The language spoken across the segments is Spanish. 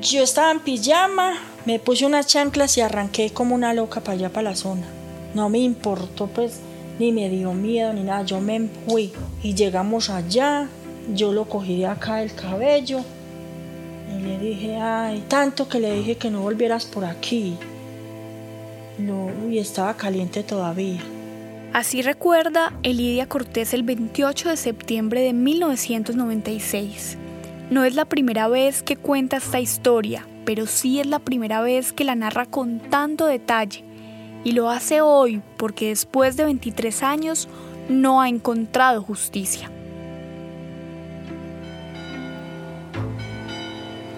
Yo estaba en pijama, me puse unas chanclas y arranqué como una loca para allá, para la zona. No me importó, pues, ni me dio miedo ni nada. Yo me fui y llegamos allá. Yo lo cogí de acá del cabello y le dije, ay, tanto que le dije que no volvieras por aquí. No, y estaba caliente todavía. Así recuerda Elidia Cortés el 28 de septiembre de 1996. No es la primera vez que cuenta esta historia, pero sí es la primera vez que la narra con tanto detalle. Y lo hace hoy porque después de 23 años no ha encontrado justicia.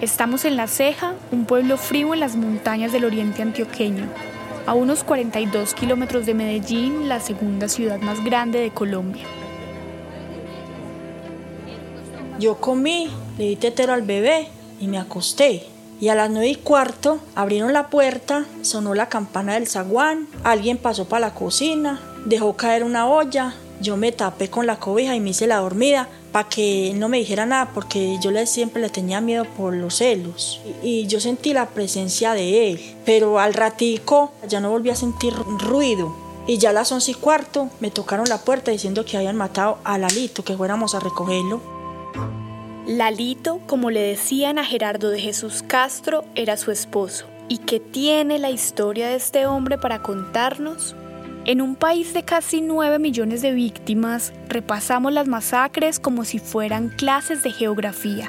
Estamos en La Ceja, un pueblo frío en las montañas del oriente antioqueño, a unos 42 kilómetros de Medellín, la segunda ciudad más grande de Colombia. Yo comí, le di tetero al bebé y me acosté. Y a las nueve y cuarto abrieron la puerta, sonó la campana del zaguán, alguien pasó para la cocina, dejó caer una olla, yo me tapé con la cobija y me hice la dormida para que no me dijera nada porque yo le, siempre le tenía miedo por los celos. Y, yo sentí la presencia de él pero al ratico ya no volví a sentir ruido. Y ya a las once y cuarto me tocaron la puerta diciendo que habían matado a Lalito que fuéramos a recogerlo Lalito, como le decían a Gerardo de Jesús Castro, era su esposo. ¿Y qué tiene la historia de este hombre para contarnos? En un país de casi 9 millones de víctimas, repasamos las masacres como si fueran clases de geografía.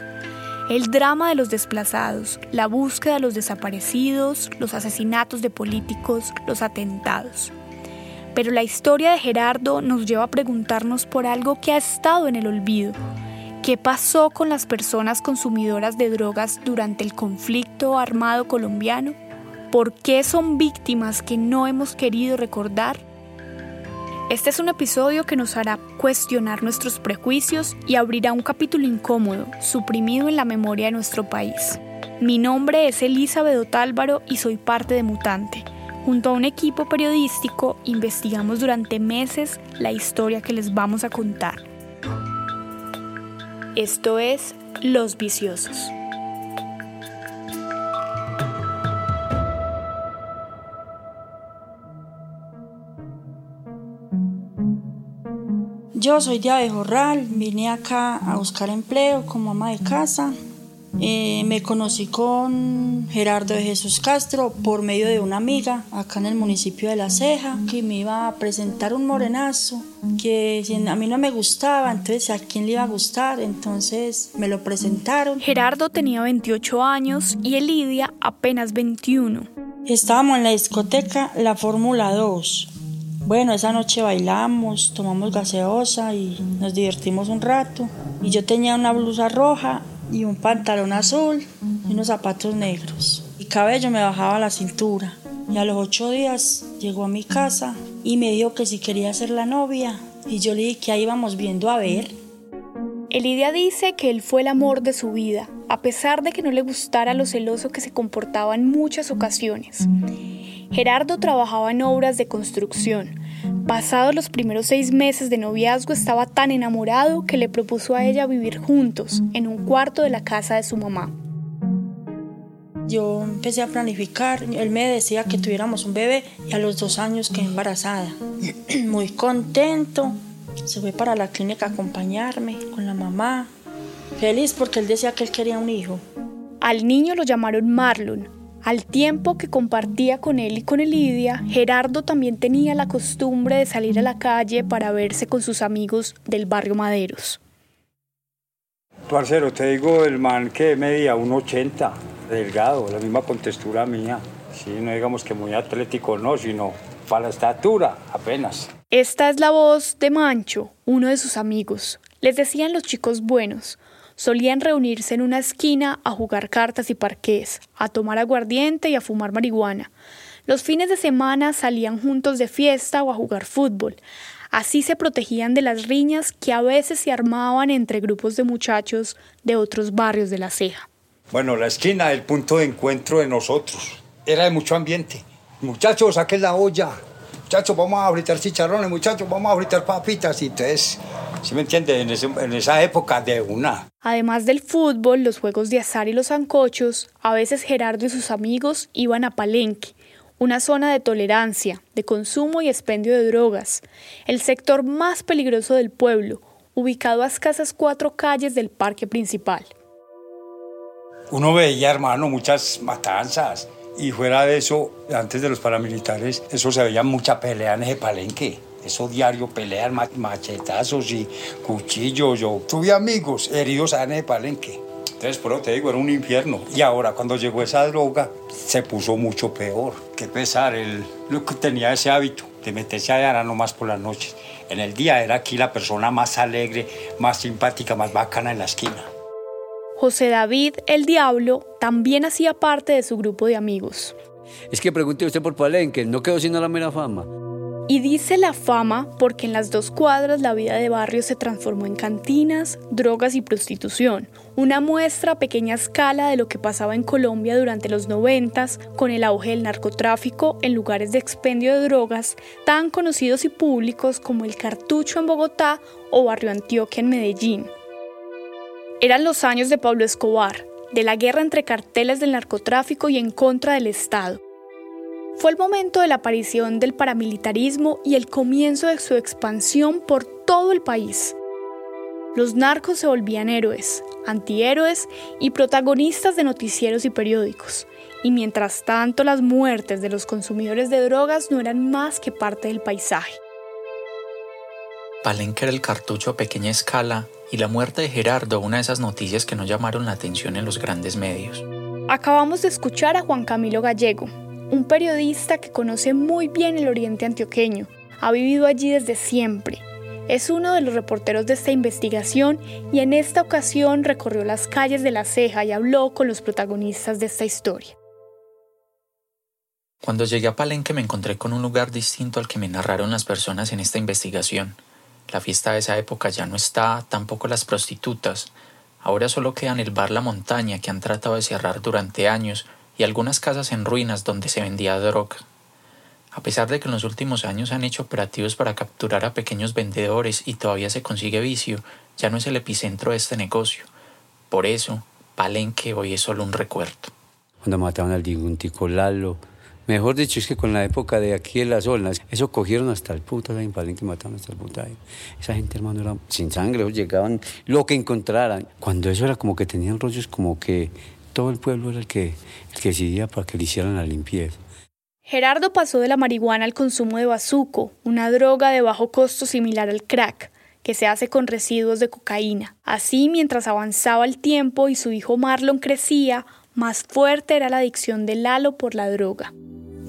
El drama de los desplazados, la búsqueda de los desaparecidos, los asesinatos de políticos, los atentados. Pero la historia de Gerardo nos lleva a preguntarnos por algo que ha estado en el olvido. ¿Qué pasó con las personas consumidoras de drogas durante el conflicto armado colombiano? ¿Por qué son víctimas que no hemos querido recordar? Este es un episodio que nos hará cuestionar nuestros prejuicios y abrirá un capítulo incómodo, suprimido en la memoria de nuestro país. Mi nombre es Elizabeth Otálvaro y soy parte de Mutante. Junto a un equipo periodístico investigamos durante meses la historia que les vamos a contar. Esto es Los Viciosos. Yo soy de Abejorral, vine acá a buscar empleo como ama de casa. Eh, me conocí con Gerardo de Jesús Castro por medio de una amiga acá en el municipio de La Ceja que me iba a presentar un morenazo que a mí no me gustaba, entonces a quién le iba a gustar, entonces me lo presentaron. Gerardo tenía 28 años y Elidia apenas 21. Estábamos en la discoteca La Fórmula 2 bueno, esa noche bailamos, tomamos gaseosa y nos divertimos un rato. Y yo tenía una blusa roja y un pantalón azul y unos zapatos negros. Y cabello me bajaba a la cintura. Y a los ocho días llegó a mi casa y me dijo que si quería ser la novia. Y yo le dije que ahí íbamos viendo a ver. Elidia dice que él fue el amor de su vida, a pesar de que no le gustara lo celoso que se comportaba en muchas ocasiones. Gerardo trabajaba en obras de construcción. Pasados los primeros seis meses de noviazgo estaba tan enamorado que le propuso a ella vivir juntos en un cuarto de la casa de su mamá. Yo empecé a planificar, él me decía que tuviéramos un bebé y a los dos años quedé embarazada. Muy contento, se fue para la clínica a acompañarme con la mamá. Feliz porque él decía que él quería un hijo. Al niño lo llamaron Marlon, al tiempo que compartía con él y con Elidia, Gerardo también tenía la costumbre de salir a la calle para verse con sus amigos del barrio Maderos. Parcero, te digo, el man que medía 1,80, delgado, la misma contextura mía. Sí, no digamos que muy atlético, no, sino para la estatura, apenas. Esta es la voz de Mancho, uno de sus amigos. Les decían los chicos buenos, Solían reunirse en una esquina a jugar cartas y parqués, a tomar aguardiente y a fumar marihuana. Los fines de semana salían juntos de fiesta o a jugar fútbol. Así se protegían de las riñas que a veces se armaban entre grupos de muchachos de otros barrios de la ceja. Bueno, la esquina, el punto de encuentro de nosotros. Era de mucho ambiente. Muchachos, saquen la olla. Muchachos, vamos a fritar chicharrones. Muchachos, vamos a fritar papitas. Y entonces ¿Sí me entiende? En, esa época de una. Además del fútbol, los juegos de azar y los zancochos, a veces Gerardo y sus amigos iban a Palenque, una zona de tolerancia, de consumo y expendio de drogas, el sector más peligroso del pueblo, ubicado a escasas cuatro calles del parque principal. Uno veía, hermano, muchas matanzas. Y fuera de eso, antes de los paramilitares, eso se veía mucha pelea en ese palenque. Eso diario, peleas, machetazos y cuchillos. Yo tuve amigos heridos en ese palenque. Entonces, pero te digo, era un infierno. Y ahora, cuando llegó esa droga, se puso mucho peor. Qué pesar, el, lo que tenía ese hábito de meterse allá nomás por las noches. En el día era aquí la persona más alegre, más simpática, más bacana en la esquina. José David, el Diablo, también hacía parte de su grupo de amigos. Es que pregunte usted por Palenque, no quedó sino la mera fama. Y dice la fama porque en las dos cuadras la vida de barrio se transformó en cantinas, drogas y prostitución, una muestra a pequeña escala de lo que pasaba en Colombia durante los noventas con el auge del narcotráfico en lugares de expendio de drogas tan conocidos y públicos como el Cartucho en Bogotá o Barrio Antioquia en Medellín. Eran los años de Pablo Escobar, de la guerra entre carteles del narcotráfico y en contra del Estado fue el momento de la aparición del paramilitarismo y el comienzo de su expansión por todo el país. Los narcos se volvían héroes, antihéroes y protagonistas de noticieros y periódicos. Y mientras tanto las muertes de los consumidores de drogas no eran más que parte del paisaje. Palenque era el cartucho a pequeña escala y la muerte de Gerardo una de esas noticias que no llamaron la atención en los grandes medios. Acabamos de escuchar a Juan Camilo Gallego, un periodista que conoce muy bien el oriente antioqueño, ha vivido allí desde siempre. Es uno de los reporteros de esta investigación y en esta ocasión recorrió las calles de La Ceja y habló con los protagonistas de esta historia. Cuando llegué a Palenque me encontré con un lugar distinto al que me narraron las personas en esta investigación. La fiesta de esa época ya no está, tampoco las prostitutas. Ahora solo quedan el bar La Montaña que han tratado de cerrar durante años y algunas casas en ruinas donde se vendía droga. A pesar de que en los últimos años han hecho operativos para capturar a pequeños vendedores y todavía se consigue vicio, ya no es el epicentro de este negocio. Por eso, Palenque hoy es solo un recuerdo. Cuando mataban al diguntico Lalo, mejor dicho, es que con la época de aquí en las olas, eso cogieron hasta el puta en Palenque, mataron hasta el puta. Esa gente, hermano, era sin sangre, llegaban lo que encontraran. Cuando eso era como que tenían rollos como que todo el pueblo era el que, el que decidía para que le hicieran la limpieza. Gerardo pasó de la marihuana al consumo de bazuco, una droga de bajo costo similar al crack, que se hace con residuos de cocaína. Así, mientras avanzaba el tiempo y su hijo Marlon crecía, más fuerte era la adicción de Lalo por la droga.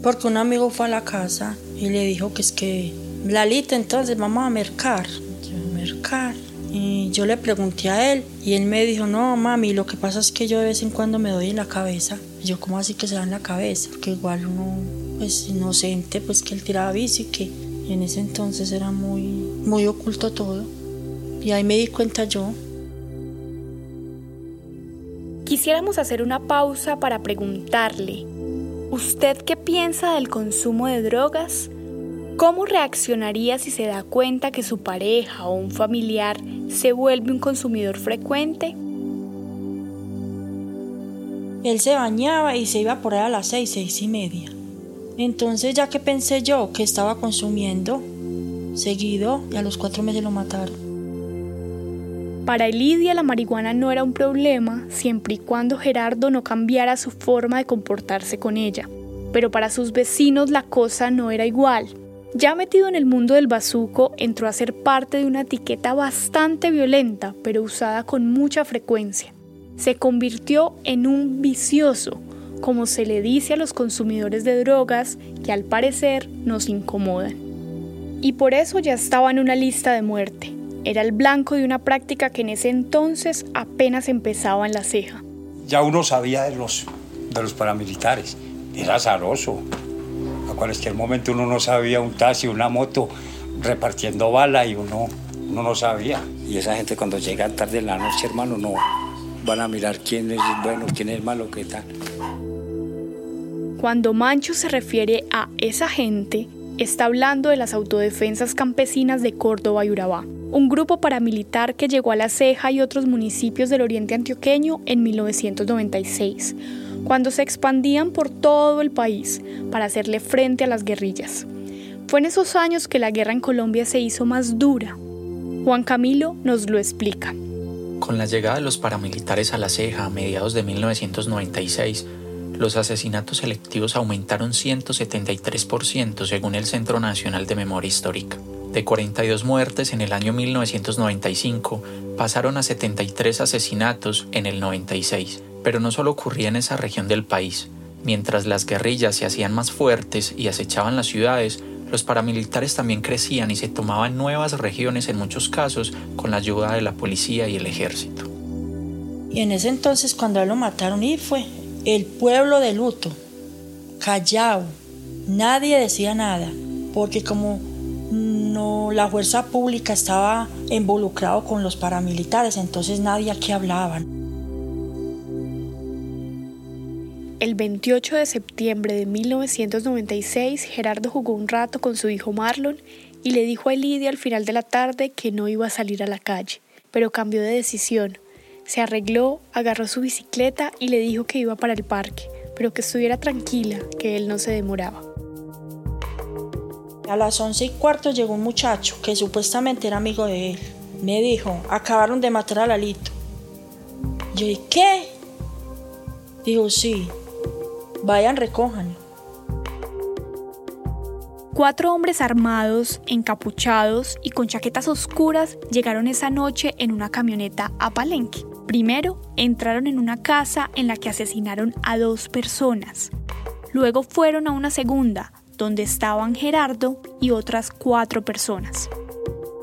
Porque un amigo fue a la casa y le dijo que es que, Lalita, entonces vamos a mercar. Yo, mercar. Y yo le pregunté a él y él me dijo, no, mami, lo que pasa es que yo de vez en cuando me doy en la cabeza. Yo, ¿cómo así que se da en la cabeza? Porque igual uno, pues inocente, pues que él tiraba bici, que en ese entonces era muy, muy oculto todo. Y ahí me di cuenta yo. Quisiéramos hacer una pausa para preguntarle, ¿usted qué piensa del consumo de drogas? ¿Cómo reaccionaría si se da cuenta que su pareja o un familiar se vuelve un consumidor frecuente? Él se bañaba y se iba por ahí a las seis, seis y media. Entonces ya que pensé yo que estaba consumiendo seguido y a los cuatro meses lo mataron. Para Elidia la marihuana no era un problema siempre y cuando Gerardo no cambiara su forma de comportarse con ella. Pero para sus vecinos la cosa no era igual. Ya metido en el mundo del bazuco, entró a ser parte de una etiqueta bastante violenta, pero usada con mucha frecuencia. Se convirtió en un vicioso, como se le dice a los consumidores de drogas que al parecer nos incomodan. Y por eso ya estaba en una lista de muerte. Era el blanco de una práctica que en ese entonces apenas empezaba en la ceja. Ya uno sabía de los, de los paramilitares. Era azaroso a cualquier momento uno no sabía un taxi, una moto repartiendo bala y uno, uno no sabía. Y esa gente cuando llega tarde en la noche, hermano, no van a mirar quién es bueno, quién es malo, qué tal. Cuando Mancho se refiere a esa gente, está hablando de las autodefensas campesinas de Córdoba y Urabá, un grupo paramilitar que llegó a La Ceja y otros municipios del oriente antioqueño en 1996, cuando se expandían por todo el país para hacerle frente a las guerrillas. Fue en esos años que la guerra en Colombia se hizo más dura. Juan Camilo nos lo explica. Con la llegada de los paramilitares a La Ceja a mediados de 1996, los asesinatos selectivos aumentaron 173% según el Centro Nacional de Memoria Histórica. De 42 muertes en el año 1995, pasaron a 73 asesinatos en el 96. Pero no solo ocurría en esa región del país. Mientras las guerrillas se hacían más fuertes y acechaban las ciudades, los paramilitares también crecían y se tomaban nuevas regiones en muchos casos con la ayuda de la policía y el ejército. Y en ese entonces cuando lo mataron y fue el pueblo de luto, callado, nadie decía nada, porque como la fuerza pública estaba involucrado con los paramilitares, entonces nadie aquí hablaba. El 28 de septiembre de 1996, Gerardo jugó un rato con su hijo Marlon y le dijo a Lidia al final de la tarde que no iba a salir a la calle, pero cambió de decisión. Se arregló, agarró su bicicleta y le dijo que iba para el parque, pero que estuviera tranquila, que él no se demoraba. A las once y cuarto llegó un muchacho que supuestamente era amigo de él. Me dijo, acabaron de matar a Lalito. Yo dije, ¿qué? Dijo, sí, Vayan, recojan. Cuatro hombres armados, encapuchados y con chaquetas oscuras llegaron esa noche en una camioneta a Palenque. Primero, entraron en una casa en la que asesinaron a dos personas. Luego fueron a una segunda, donde estaban Gerardo y otras cuatro personas.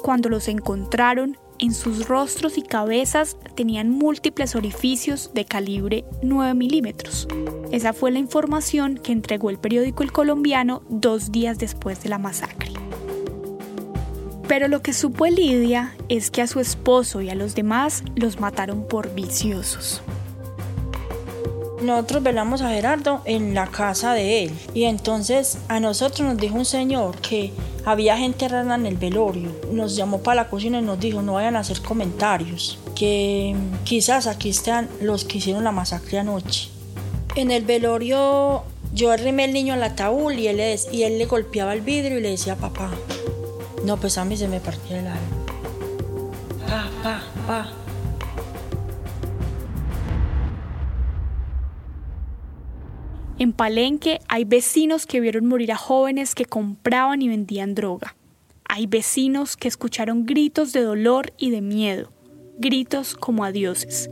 Cuando los encontraron, en sus rostros y cabezas tenían múltiples orificios de calibre 9 milímetros. Esa fue la información que entregó el periódico El Colombiano dos días después de la masacre. Pero lo que supo Lidia es que a su esposo y a los demás los mataron por viciosos. Nosotros velamos a Gerardo en la casa de él y entonces a nosotros nos dijo un señor que había gente rara en el velorio. Nos llamó para la cocina y nos dijo no vayan a hacer comentarios, que quizás aquí están los que hicieron la masacre anoche. En el velorio yo arrimé el niño al ataúd y él, y él le golpeaba el vidrio y le decía papá. No, pues a mí se me partía el alma. Pa, pa. En Palenque hay vecinos que vieron morir a jóvenes que compraban y vendían droga. Hay vecinos que escucharon gritos de dolor y de miedo, gritos como a dioses.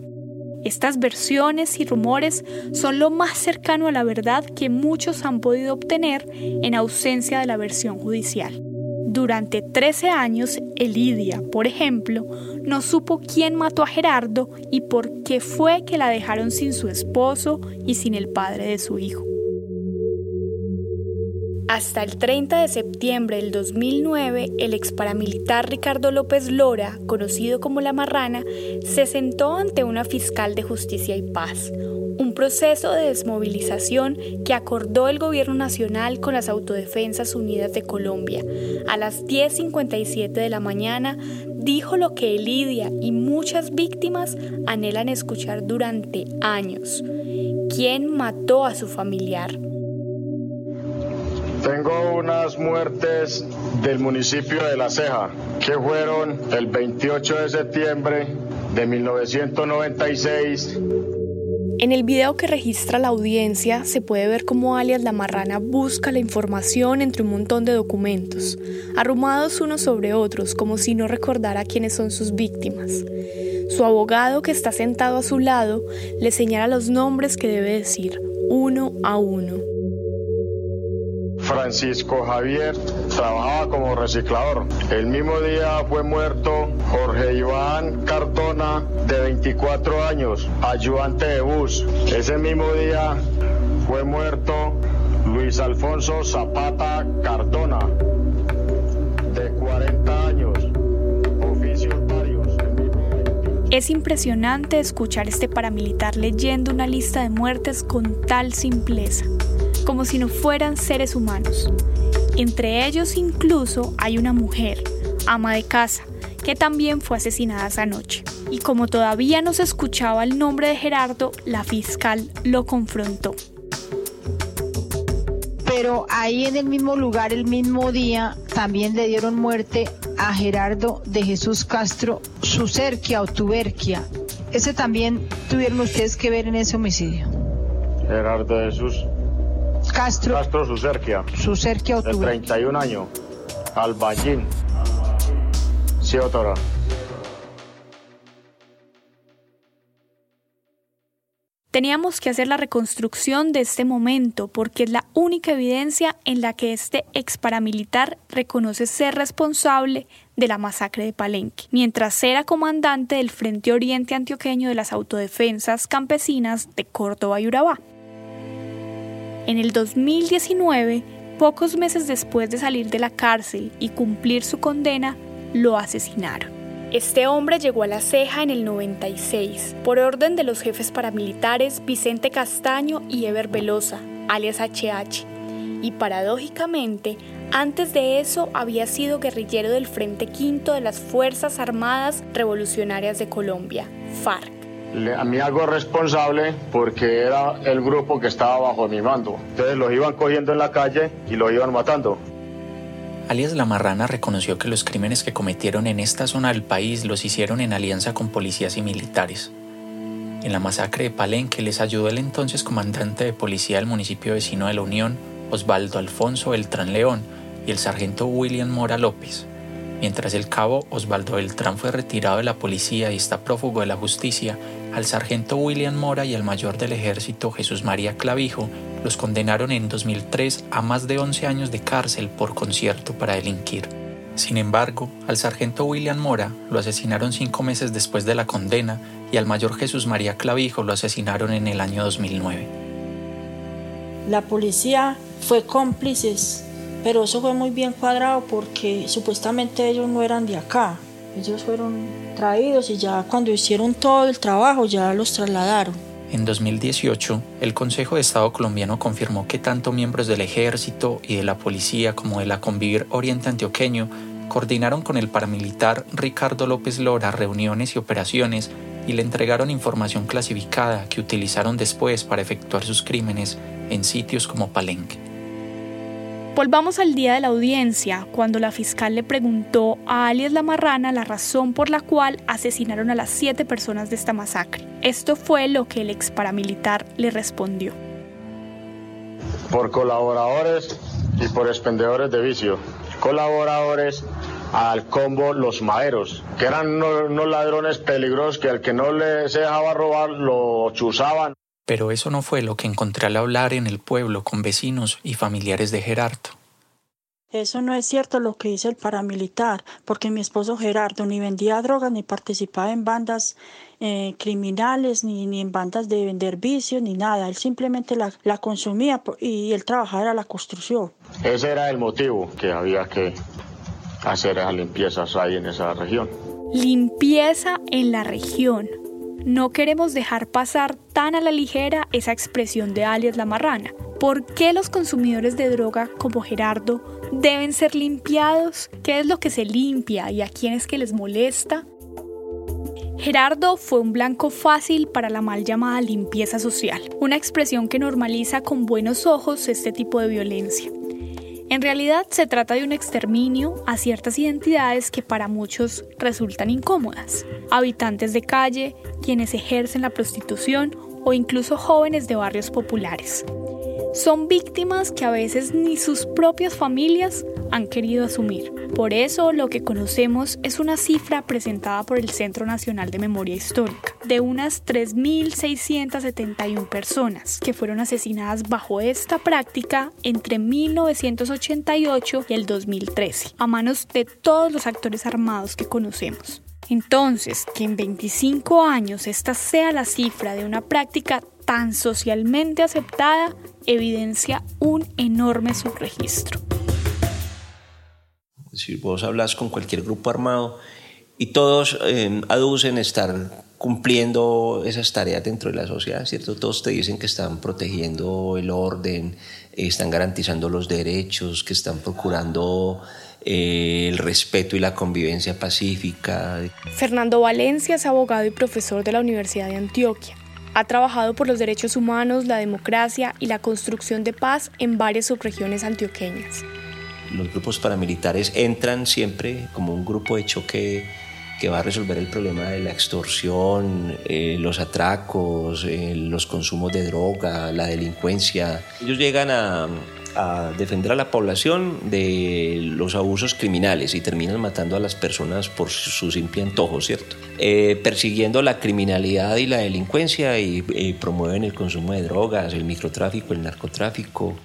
Estas versiones y rumores son lo más cercano a la verdad que muchos han podido obtener en ausencia de la versión judicial. Durante 13 años, Elidia, por ejemplo, no supo quién mató a Gerardo y por qué fue que la dejaron sin su esposo y sin el padre de su hijo. Hasta el 30 de septiembre del 2009, el ex paramilitar Ricardo López Lora, conocido como La Marrana, se sentó ante una fiscal de justicia y paz, proceso de desmovilización que acordó el Gobierno Nacional con las Autodefensas Unidas de Colombia. A las 10.57 de la mañana dijo lo que Elidia y muchas víctimas anhelan escuchar durante años. ¿Quién mató a su familiar? Tengo unas muertes del municipio de La Ceja que fueron el 28 de septiembre de 1996 en el video que registra la audiencia se puede ver cómo alias La Marrana busca la información entre un montón de documentos, arrumados unos sobre otros como si no recordara quiénes son sus víctimas. Su abogado que está sentado a su lado le señala los nombres que debe decir, uno a uno. Francisco Javier trabajaba como reciclador. El mismo día fue muerto Jorge Iván Cardona, de 24 años, ayudante de bus. Ese mismo día fue muerto Luis Alfonso Zapata Cardona, de 40 años. Es impresionante escuchar este paramilitar leyendo una lista de muertes con tal simpleza como si no fueran seres humanos. Entre ellos incluso hay una mujer, ama de casa, que también fue asesinada esa noche. Y como todavía no se escuchaba el nombre de Gerardo, la fiscal lo confrontó. Pero ahí en el mismo lugar, el mismo día, también le dieron muerte a Gerardo de Jesús Castro Sucerquia o Tuberquia. Ese también tuvieron ustedes que ver en ese homicidio. Gerardo de Jesús Castro. Castro Sucerquia. Sucerquia o De Tuberquia. 31 años. Albañil. Sí, doctora. Teníamos que hacer la reconstrucción de este momento porque es la única evidencia en la que este ex paramilitar reconoce ser responsable de la masacre de Palenque, mientras era comandante del Frente Oriente Antioqueño de las Autodefensas Campesinas de Córdoba y Urabá. En el 2019, pocos meses después de salir de la cárcel y cumplir su condena, lo asesinaron. Este hombre llegó a la ceja en el 96, por orden de los jefes paramilitares Vicente Castaño y Eber Velosa, alias HH. Y paradójicamente, antes de eso había sido guerrillero del Frente Quinto de las Fuerzas Armadas Revolucionarias de Colombia, FARC. Le- mí hago responsable porque era el grupo que estaba bajo mi mando. Entonces los iban cogiendo en la calle y los iban matando. Alias La Marrana reconoció que los crímenes que cometieron en esta zona del país los hicieron en alianza con policías y militares. En la masacre de Palenque les ayudó el entonces comandante de policía del municipio vecino de la Unión, Osvaldo Alfonso Beltrán León, y el sargento William Mora López. Mientras el cabo Osvaldo Beltrán fue retirado de la policía y está prófugo de la justicia, al sargento William Mora y al mayor del ejército Jesús María Clavijo los condenaron en 2003 a más de 11 años de cárcel por concierto para delinquir. Sin embargo, al sargento William Mora lo asesinaron cinco meses después de la condena y al mayor Jesús María Clavijo lo asesinaron en el año 2009. La policía fue cómplices, pero eso fue muy bien cuadrado porque supuestamente ellos no eran de acá. Ellos fueron traídos y ya cuando hicieron todo el trabajo ya los trasladaron. En 2018, el Consejo de Estado colombiano confirmó que tanto miembros del ejército y de la policía como de la Convivir Oriente Antioqueño coordinaron con el paramilitar Ricardo López Lora reuniones y operaciones y le entregaron información clasificada que utilizaron después para efectuar sus crímenes en sitios como Palenque. Volvamos al día de la audiencia, cuando la fiscal le preguntó a alias La Marrana la razón por la cual asesinaron a las siete personas de esta masacre. Esto fue lo que el ex paramilitar le respondió. Por colaboradores y por expendedores de vicio. Colaboradores al combo Los Maeros, que eran unos, ladrones peligrosos que al que no le se dejaba robar lo chuzaban. Pero eso no fue lo que encontré al hablar en el pueblo con vecinos y familiares de Gerardo. Eso no es cierto lo que dice el paramilitar, porque mi esposo Gerardo ni vendía drogas, ni participaba en bandas eh, criminales, ni, ni en bandas de vender vicios, ni nada. Él simplemente la, la consumía y él trabajaba era la construcción. Ese era el motivo que había que hacer esas limpiezas ahí en esa región. Limpieza en la región. No queremos dejar pasar tan a la ligera esa expresión de alias la marrana. ¿Por qué los consumidores de droga como Gerardo deben ser limpiados? ¿Qué es lo que se limpia y a quién es que les molesta? Gerardo fue un blanco fácil para la mal llamada limpieza social, una expresión que normaliza con buenos ojos este tipo de violencia. En realidad se trata de un exterminio a ciertas identidades que para muchos resultan incómodas. Habitantes de calle, quienes ejercen la prostitución o incluso jóvenes de barrios populares. Son víctimas que a veces ni sus propias familias han querido asumir. Por eso lo que conocemos es una cifra presentada por el Centro Nacional de Memoria Histórica de unas 3.671 personas que fueron asesinadas bajo esta práctica entre 1988 y el 2013 a manos de todos los actores armados que conocemos. Entonces, que en 25 años esta sea la cifra de una práctica tan socialmente aceptada evidencia un enorme subregistro. Si vos hablas con cualquier grupo armado y todos eh, aducen estar cumpliendo esas tareas dentro de la sociedad, ¿cierto? Todos te dicen que están protegiendo el orden, eh, están garantizando los derechos, que están procurando eh, el respeto y la convivencia pacífica. Fernando Valencia es abogado y profesor de la Universidad de Antioquia. Ha trabajado por los derechos humanos, la democracia y la construcción de paz en varias subregiones antioqueñas. Los grupos paramilitares entran siempre como un grupo de choque que va a resolver el problema de la extorsión, eh, los atracos, eh, los consumos de droga, la delincuencia. Ellos llegan a, defender a la población de los abusos criminales y terminan matando a las personas por su simple antojo, ¿cierto? Eh, persiguiendo la criminalidad y la delincuencia y promueven el consumo de drogas, el microtráfico, el narcotráfico.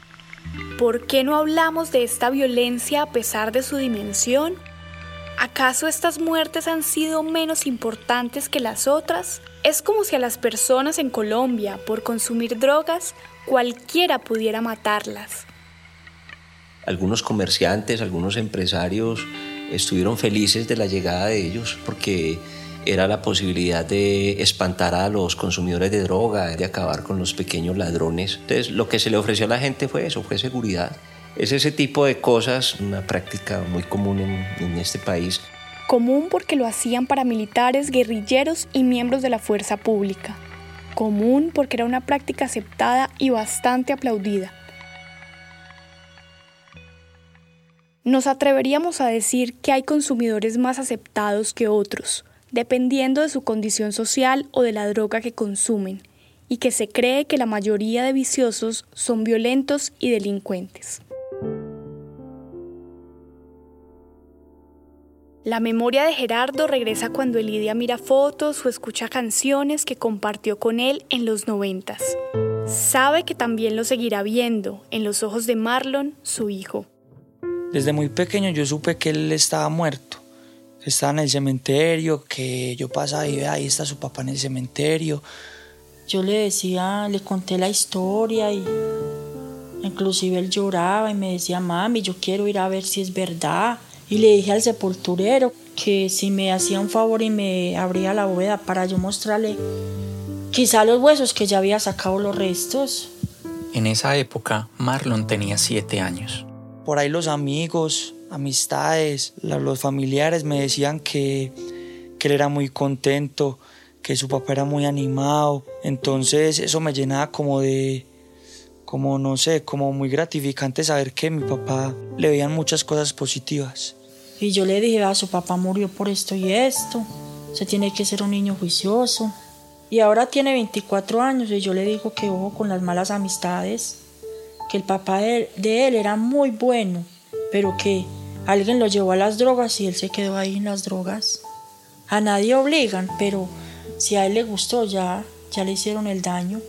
¿Por qué no hablamos de esta violencia a pesar de su dimensión? ¿Acaso estas muertes han sido menos importantes que las otras? Es como si a las personas en Colombia, por consumir drogas, cualquiera pudiera matarlas. Algunos comerciantes, algunos empresarios estuvieron felices de la llegada de ellos porque era la posibilidad de espantar a los consumidores de droga, de acabar con los pequeños ladrones. Entonces lo que se le ofreció a la gente fue eso, fue seguridad. Es ese tipo de cosas, una práctica muy común en, este país. Común porque lo hacían paramilitares, guerrilleros y miembros de la fuerza pública. Común porque era una práctica aceptada y bastante aplaudida. Nos atreveríamos a decir que hay consumidores más aceptados que otros, dependiendo de su condición social o de la droga que consumen, y que se cree que la mayoría de viciosos son violentos y delincuentes. La memoria de Gerardo regresa cuando Elidia mira fotos o escucha canciones que compartió con él en los noventas. Sabe que también lo seguirá viendo en los ojos de Marlon, su hijo. Desde muy pequeño yo supe que él estaba muerto, que estaba en el cementerio, que yo pasaba y veía, ahí está su papá en el cementerio. Yo le decía, le conté la historia y inclusive él lloraba y me decía, mami, yo quiero ir a ver si es verdad y le dije al sepulturero que si me hacía un favor y me abría la bóveda para yo mostrarle quizá los huesos que ya había sacado los restos. En esa época, Marlon tenía siete años. Por ahí los amigos, amistades, los familiares me decían que, que él era muy contento, que su papá era muy animado. Entonces eso me llenaba como de, como no sé, como muy gratificante saber que mi papá le veían muchas cosas positivas. Y yo le dije, ah, su papá murió por esto y esto, se tiene que ser un niño juicioso. Y ahora tiene 24 años y yo le digo que ojo con las malas amistades, que el papá de él, era muy bueno, pero que alguien lo llevó a las drogas y él se quedó ahí en las drogas. A nadie obligan, pero si a él le gustó ya, ya le hicieron el daño,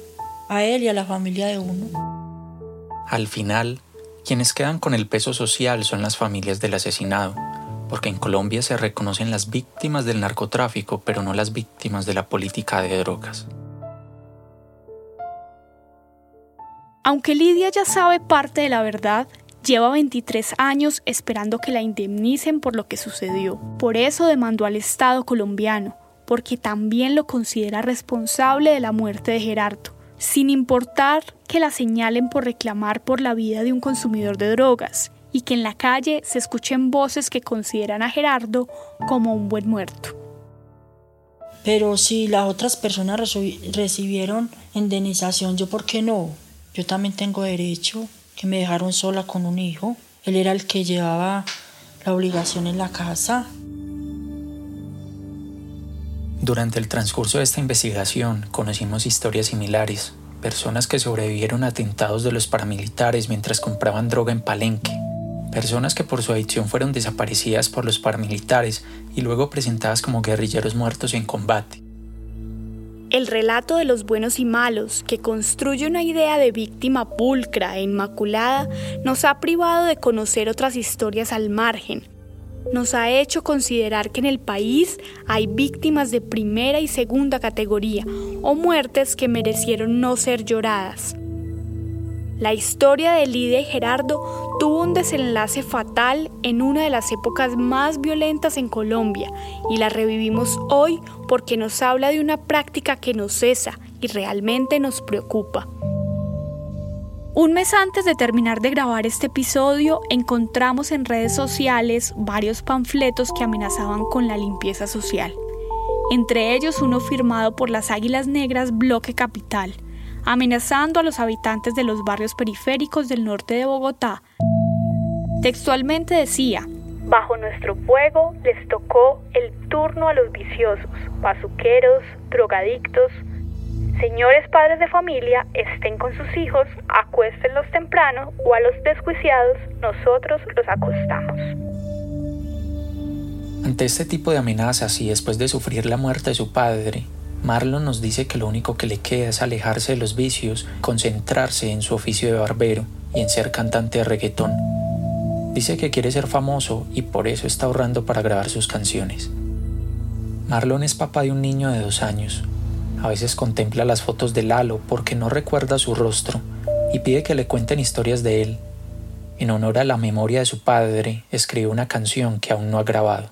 a él y a la familia de uno. Al final, quienes quedan con el peso social son las familias del asesinado, porque en Colombia se reconocen las víctimas del narcotráfico, pero no las víctimas de la política de drogas. Aunque Lidia ya sabe parte de la verdad, lleva 23 años esperando que la indemnicen por lo que sucedió. Por eso demandó al Estado colombiano, porque también lo considera responsable de la muerte de Gerardo, sin importar que la señalen por reclamar por la vida de un consumidor de drogas y que en la calle se escuchen voces que consideran a Gerardo como un buen muerto. Pero si las otras personas recibieron indemnización, ¿yo por qué no? Yo también tengo derecho, que me dejaron sola con un hijo. Él era el que llevaba la obligación en la casa. Durante el transcurso de esta investigación conocimos historias similares, personas que sobrevivieron a atentados de los paramilitares mientras compraban droga en Palenque, personas que por su adicción fueron desaparecidas por los paramilitares y luego presentadas como guerrilleros muertos en combate. El relato de los buenos y malos, que construye una idea de víctima pulcra e inmaculada, nos ha privado de conocer otras historias al margen. Nos ha hecho considerar que en el país hay víctimas de primera y segunda categoría o muertes que merecieron no ser lloradas. La historia de Lidia y Gerardo tuvo un desenlace fatal en una de las épocas más violentas en Colombia y la revivimos hoy porque nos habla de una práctica que nos cesa y realmente nos preocupa. Un mes antes de terminar de grabar este episodio, encontramos en redes sociales varios panfletos que amenazaban con la limpieza social. Entre ellos uno firmado por las Águilas Negras Bloque Capital, amenazando a los habitantes de los barrios periféricos del norte de Bogotá. Textualmente decía, Bajo nuestro fuego les tocó el turno a los viciosos, bazuqueros, drogadictos, Señores padres de familia, estén con sus hijos, acuéstenlos temprano o a los desjuiciados nosotros los acostamos. Ante este tipo de amenazas y después de sufrir la muerte de su padre, Marlon nos dice que lo único que le queda es alejarse de los vicios, concentrarse en su oficio de barbero y en ser cantante de reggaetón. Dice que quiere ser famoso y por eso está ahorrando para grabar sus canciones. Marlon es papá de un niño de dos años, a veces contempla las fotos de Lalo porque no recuerda su rostro y pide que le cuenten historias de él. En honor a la memoria de su padre, escribe una canción que aún no ha grabado.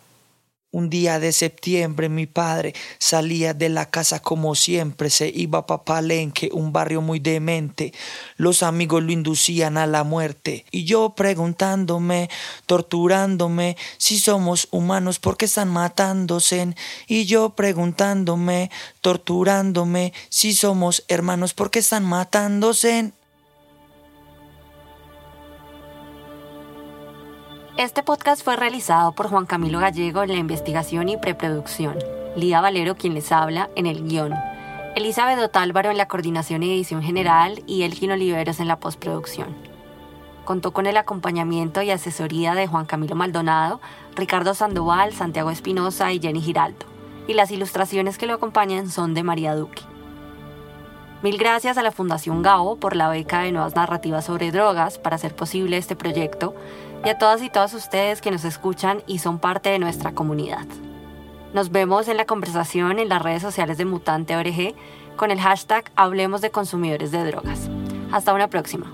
Un día de septiembre mi padre salía de la casa como siempre, se iba pa' Palenque, un barrio muy demente. Los amigos lo inducían a la muerte. Y yo preguntándome, torturándome, si somos humanos, ¿por qué están matándose? Y yo preguntándome, torturándome, si somos hermanos, ¿por qué están matándose? Este podcast fue realizado por Juan Camilo Gallego en la investigación y preproducción, Lía Valero quien les habla en el guion, Elizabeth Otálvaro en la coordinación y edición general y Elgin Oliveros en la postproducción. Contó con el acompañamiento y asesoría de Juan Camilo Maldonado, Ricardo Sandoval, Santiago Espinosa y Jenny Giraldo, y las ilustraciones que lo acompañan son de María Duque. Mil gracias a la Fundación GAO por la beca de nuevas narrativas sobre drogas para hacer posible este proyecto y a todas y todos ustedes que nos escuchan y son parte de nuestra comunidad. Nos vemos en la conversación en las redes sociales de Mutante ORG con el hashtag Hablemos de Consumidores de Drogas. Hasta una próxima.